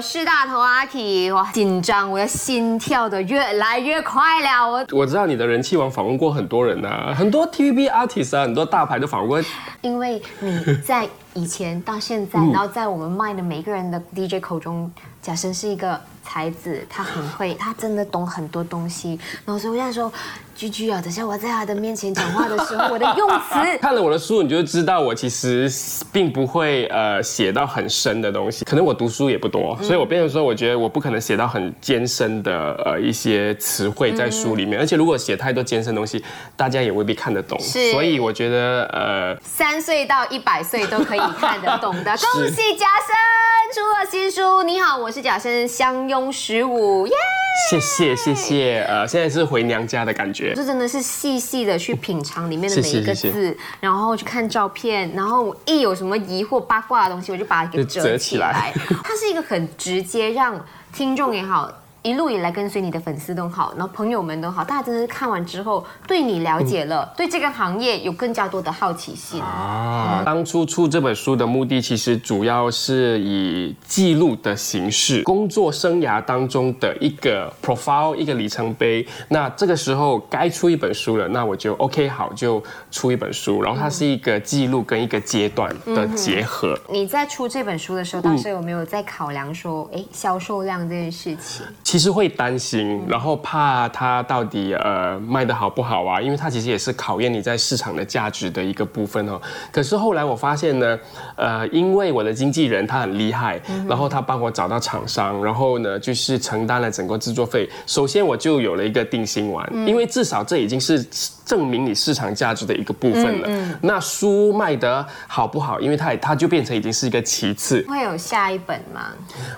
我是大头阿 K，哇，紧张，我的心跳的越来越快了。我我知道你的人气王访问过很多人呐、很多 TVB artist 啊，很多大牌都访问过。因为你在以前到现在，然后在我们卖的每一个人的 DJ 口中，贾生是一个才子，他很会，他真的懂很多东西。然后所以我现在说，居居啊，等下我在他的面前讲话的时候，我的用词。看了我的书，你就知道我其实并不会呃写到很深的东西，可能我读书也不多，所以我变成说，我觉得我不可能写到很艰深的呃一些词汇在书里面，而且如果写太多艰深的东西，大家也未必看得懂。是所以我觉得呃三岁到一百岁都可以看得懂的，恭喜贾生出了新书。你好，我是贾生，相拥十五，耶！谢谢谢谢，呃现在是回娘家的感觉。这真的是细细的去品尝里面的每一个字，然后去看照片，然后一有什么疑惑八卦的东西，我就把它给折折起来。它是一个很直接，让听众也好。一路以来跟随你的粉丝都好，然后朋友们都好，大家真的是看完之后对你了解了，对这个行业有更加多的好奇心。啊，当初出这本书的目的，其实主要是以记录的形式，工作生涯当中的一个 profile，一个里程碑。那这个时候该出一本书了，那我就 OK 好，就出一本书。然后它是一个记录跟一个阶段的结合。你在出这本书的时候，当时有没有在考量说，哎，销售量这件事情？其实会担心，然后怕它到底呃卖的好不好啊，因为它其实也是考验你在市场的价值的一个部分哦。可是后来我发现呢，呃，因为我的经纪人他很厉害，然后他帮我找到厂商，然后呢就是承担了整个制作费。首先我就有了一个定心丸，因为至少这已经是证明你市场价值的一个部分了。那书卖得好不好，因为它它就变成已经是一个其次。会有下一本吗？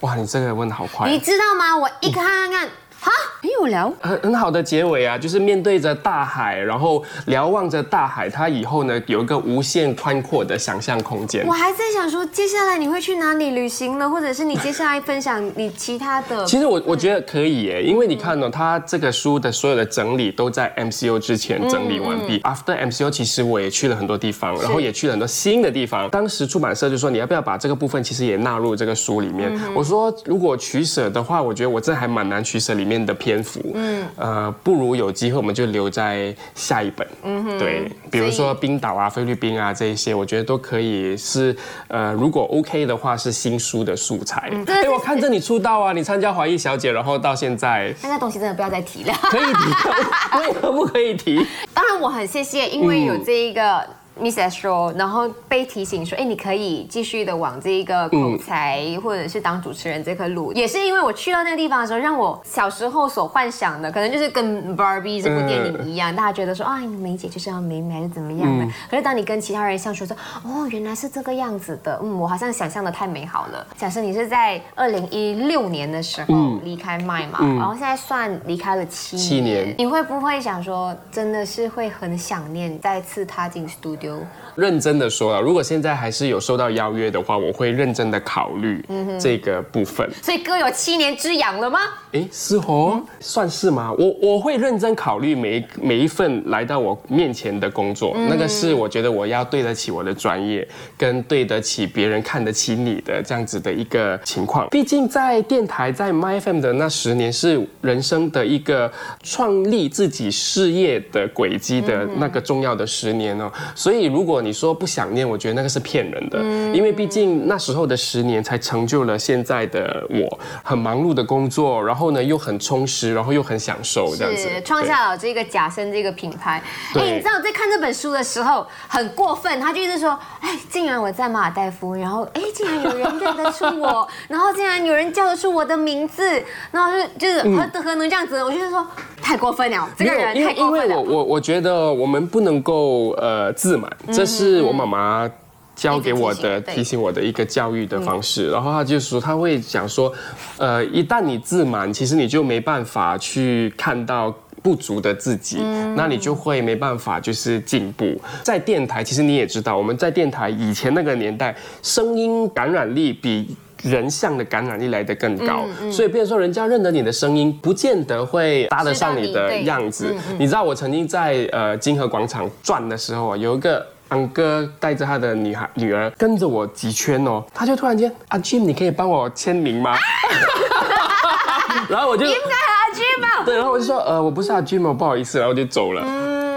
哇，你这个问的好快。你知道吗？我一看看看，哈，很有聊。很很好的结尾啊，就是面对着大海，然后瞭望着大海，它以后呢有一个无限宽阔的想象空间我。还在想说，接下来你会去哪里旅行呢？或者是你接下来分享你其他的？其实我我觉得可以耶，因为你看呢、它这个书的所有的整理都在 MCO 之前整理完毕。After MCO，其实我也去了很多地方，然后也去了很多新的地方。当时出版社就说你要不要把这个部分其实也纳入这个书里面？我说如果取舍的话，我觉得我这还蛮难取舍里面的篇幅。嗯，呃，不如有机会我们就留在下一本。嗯哼，对，比如说冰岛啊、菲律宾啊这一些，我觉得都可以是呃，如果 OK 的话是新书的素材。哎、对我看着你出道啊，你参加华裔小姐，然后到现在那个东西真的不要再提了。可以提，为何不可以提？当然我很谢谢，因为有这一个。Miss Astro，然后被提醒说，哎，你可以继续的往这一个口才、或者是当主持人这颗路，也是因为我去到那个地方的时候，让我小时候所幻想的，可能就是跟 Barbie 这部电影一样，大家觉得说啊，梅姐就是要美美还是怎么样的。可是当你跟其他人相处说，哦，原来是这个样子的，嗯，我好像想象的太美好了。假设你是在二零一六年的时候离开麦嘛，然后现在算离开了七年，七年你会不会想说，真的是会很想念再次踏进 studio？认真的说啊，如果现在还是有收到邀约的话，我会认真的考虑这个部分。所以哥有七年之痒了吗？哎，是哦，算是吗？我我会认真考虑每一每一份来到我面前的工作，那个是我觉得我要对得起我的专业，跟对得起别人看得起你的这样子的一个情况。毕竟在电台在 MyFM 的那十年是人生的一个创立自己事业的轨迹的那个重要的十年哦。所以如果你说不想念，我觉得那个是骗人的，因为毕竟那时候的十年才成就了现在的我，很忙碌的工作，然后呢又很充实，然后又很享受这样子是，创下了这个假声这个品牌。哎，你知道在看这本书的时候很过分，他就一直说，哎，竟然我在马尔代夫，然后哎，竟然有人认得出我，然后竟然有人叫得出我的名字，然后就就是何何能这样子？我就是说太过分了，这个人太过分了。我我我觉得我们不能够呃自满，这是我妈妈。教给我的提醒我的一个教育的方式，然后她就说她会讲说，呃，一旦你自满，其实你就没办法去看到不足的自己，那你就会没办法就是进步。在电台，其实你也知道，我们在电台以前那个年代，声音感染力比。人像的感染力来得更高，所以变成说人家认得你的声音，不见得会搭得上你的样子。你知道我曾经在呃金河广场转的时候啊，有一个安哥带着他的女孩女儿跟着我几圈哦，他就突然间阿 Jim，你可以帮我签名吗？然后我就应该阿 Jim 对，然后我就说呃我不是阿 Jim，不好意思，然后我就走了。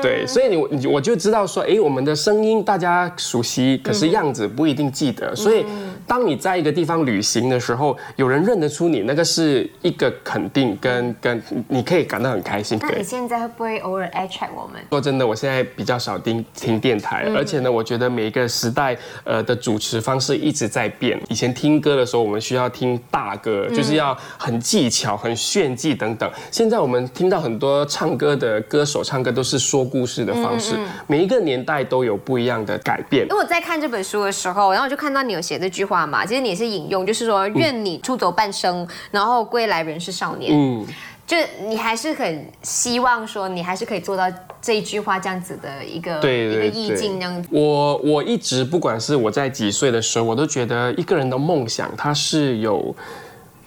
对，所以你你我就知道说，哎，我们的声音大家熟悉，可是样子不一定记得。所以，当你在一个地方旅行的时候，有人认得出你，那个是一个肯定，跟跟你可以感到很开心。那你现在会不会偶尔 attract 我们？说真的，我现在比较少听听电台，而且呢，我觉得每一个时代呃的主持方式一直在变。以前听歌的时候，我们需要听大歌，就是要很技巧、很炫技等等。现在我们听到很多唱歌的歌手唱歌都是说。故事的方式，每一个年代都有不一样的改变。因为我在看这本书的时候，然后我就看到你有写这句话嘛，其实你是引用，就是说愿你出走半生，然后归来仍是少年。嗯，就你还是很希望说，你还是可以做到这一句话这样子的一个一个意境那样子。我我一直不管是我在几岁的时候，我都觉得一个人的梦想它是有。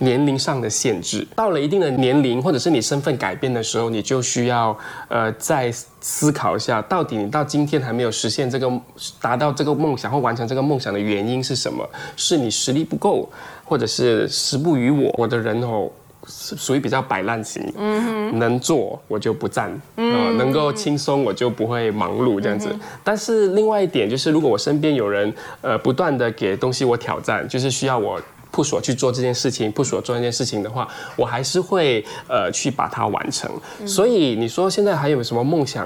年龄上的限制，到了一定的年龄，或者是你身份改变的时候，你就需要呃再思考一下，到底你到今天还没有实现这个达到这个梦想或完成这个梦想的原因是什么？是你实力不够，或者是时不与我？我的人哦，属于比较摆烂型，嗯哼，能做我就不站，嗯，能够轻松我就不会忙碌这样子。但是另外一点就是，如果我身边有人呃不断的给东西我挑战，就是需要我。不所去做这件事情，不所做这件事情的话，我还是会呃去把它完成。所以你说现在还有什么梦想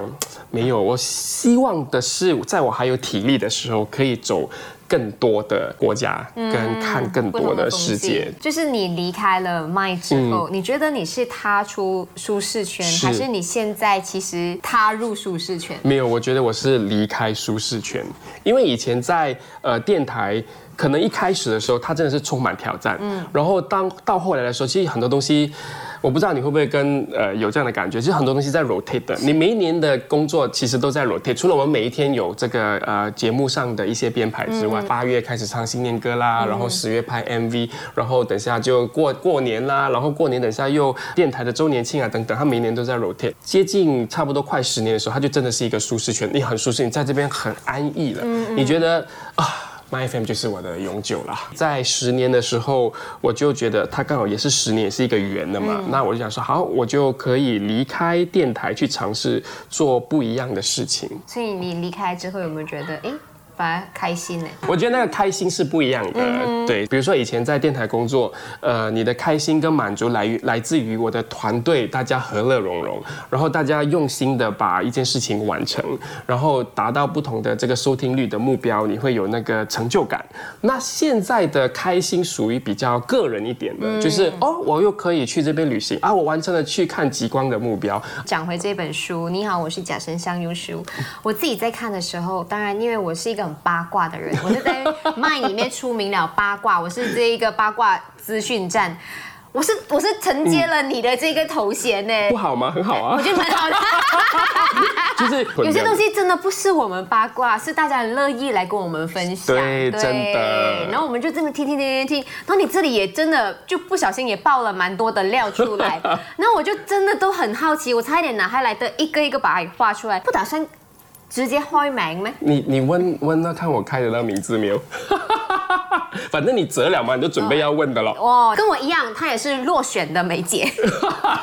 没有？我希望的是，在我还有体力的时候，可以走更多的国家，跟看更多的世界。就是你离开了麦之后，你觉得你是踏出舒适圈，还是你现在其实踏入舒适圈？没有，我觉得我是离开舒适圈，因为以前在呃电台。可能一开始的时候，它真的是充满挑战。嗯，然后当到后来的时候，其实很多东西，我不知道你会不会跟呃有这样的感觉，其实很多东西在 rotate 的。你每一年的工作其实都在 rotate，除了我们每一天有这个呃节目上的一些编排之外，八月开始唱新年歌啦，然后十月拍 MV，然后等下就过过年啦，然后过年等下又电台的周年庆啊等等，他每一年都在 rotate。接近差不多快十年的时候，他就真的是一个舒适圈，你很舒适，你在这边很安逸了。嗯，你觉得啊？My FM 就是我的永久了。在十年的时候，我就觉得它刚好也是十年，也是一个圆的嘛。那我就想说，好，我就可以离开电台，去尝试做不一样的事情。所以你离开之后，有没有觉得，哎？反而开心呢？我觉得那个开心是不一样的。对，比如说以前在电台工作，呃，你的开心跟满足来于来自于我的团队，大家和乐融融，然后大家用心的把一件事情完成，然后达到不同的这个收听率的目标，你会有那个成就感。那现在的开心属于比较个人一点的，就是哦，我又可以去这边旅行啊，我完成了去看极光的目标。讲回这本书，你好，我是假神香优书。我自己在看的时候，当然因为我是一个。八卦的人，我是在麦里面出名了。八卦，我是这一个八卦资讯站，我是我是承接了你的这个头衔呢。不好吗？很好啊，我觉得蛮好的。就是 有些东西真的不是我们八卦，是大家很乐意来跟我们分享。对，真的。然后我们就这么听听听听听，然后你这里也真的就不小心也爆了蛮多的料出来。然后我就真的都很好奇，我差一点拿下来的一个一个把它画出来，不打算。直接开名咩？你你问问那看我开得到名字没有？反正你折了嘛，你就准备要问的了。哦，跟我一样，她也是落选的梅姐。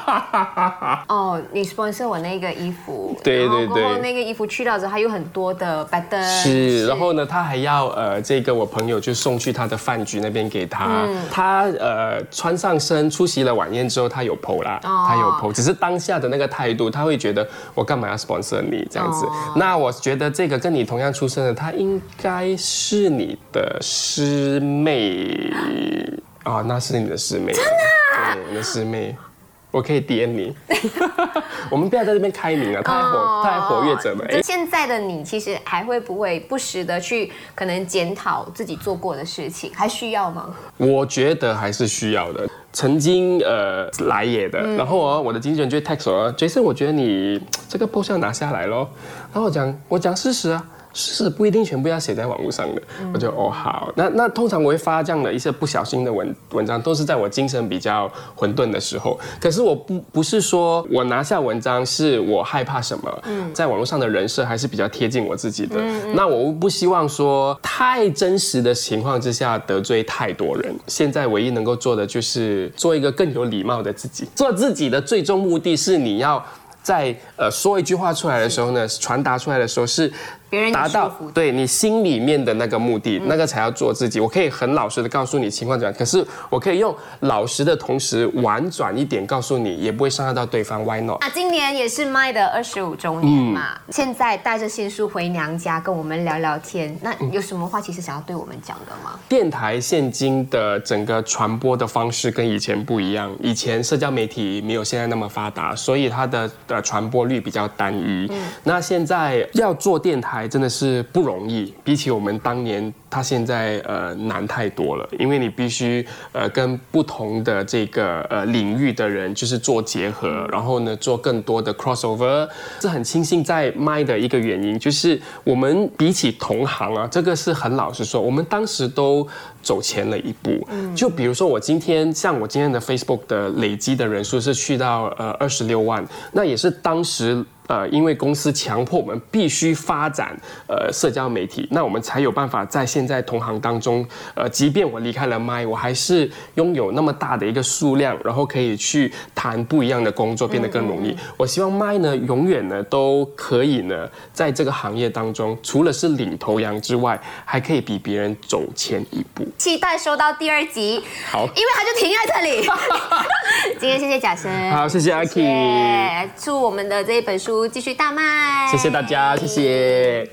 哦，你 sponsor 我那个衣服，对对对，然后那个衣服去掉之后，还有很多的 button。是，然后呢，他还要呃，这个我朋友就送去他的饭局那边给他。他呃穿上身出席了晚宴之后，他有 PO 啦，他有 PO，只是当下的那个态度，他会觉得我干嘛要 sponsor 你这样子？那我觉得这个跟你同样出生的，她应该是你的师妹。啊，那是你的师妹，真的，你的师妹，我可以点你。我们不要在这边开明啊，他还活，他还活跃着呢。现在的你其实还会不会不时的去可能检讨自己做过的事情，还需要吗？我觉得还是需要的。曾经呃来也的，然后哦，我的经纪人就 text 我，Jason，我觉得你这个 post 要拿下来咯。然后我讲，我讲事实啊。是不一定全部要写在网络上的。我就哦好，那那通常我会发这样的一些不小心的文文章，都是在我精神比较混沌的时候。可是我不不是说我拿下文章是我害怕什么，嗯在网络上的人设还是比较贴近我自己的。那我不希望说太真实的情况之下得罪太多人。现在唯一能够做的就是做一个更有礼貌的自己。做自己的最终目的是你要在呃说一句话出来的时候呢，传达出来的时候是。别人达到对你心里面的那个目的，那个才要做自己。我可以很老实的告诉你情况怎样，可是我可以用老实的同时婉转一点告诉你，也不会伤害到对方。Why not？啊，今年也是麦的二十五周年嘛，现在带着新书回娘家跟我们聊聊天，那有什么话其实想要对我们讲的吗？电台现今的整个传播的方式跟以前不一样，以前社交媒体没有现在那么发达，所以它的的传播率比较单一。嗯，那现在要做电台。真的是不容易，比起我们当年，他现在呃难太多了。因为你必须呃跟不同的这个呃领域的人就是做结合，然后呢做更多的 crossover。这很庆幸在麦的一个原因，就是我们比起同行啊，这个是很老实说，我们当时都走前了一步。就比如说我今天像我今天的 Facebook 的累积的人数是去到呃二十六万，那也是当时。呃，因为公司强迫我们必须发展呃社交媒体，那我们才有办法在现在同行当中，呃，即便我离开了麦，我还是拥有那么大的一个数量，然后可以去谈不一样的工作，变得更容易。我希望麦呢，永远呢都可以呢，在这个行业当中，除了是领头羊之外，还可以比别人走前一步。期待收到第二集，好，因为它就停在这里。今天谢谢贾生，好，谢谢阿 K，祝我们的这一本继续大卖，谢谢大家，谢谢。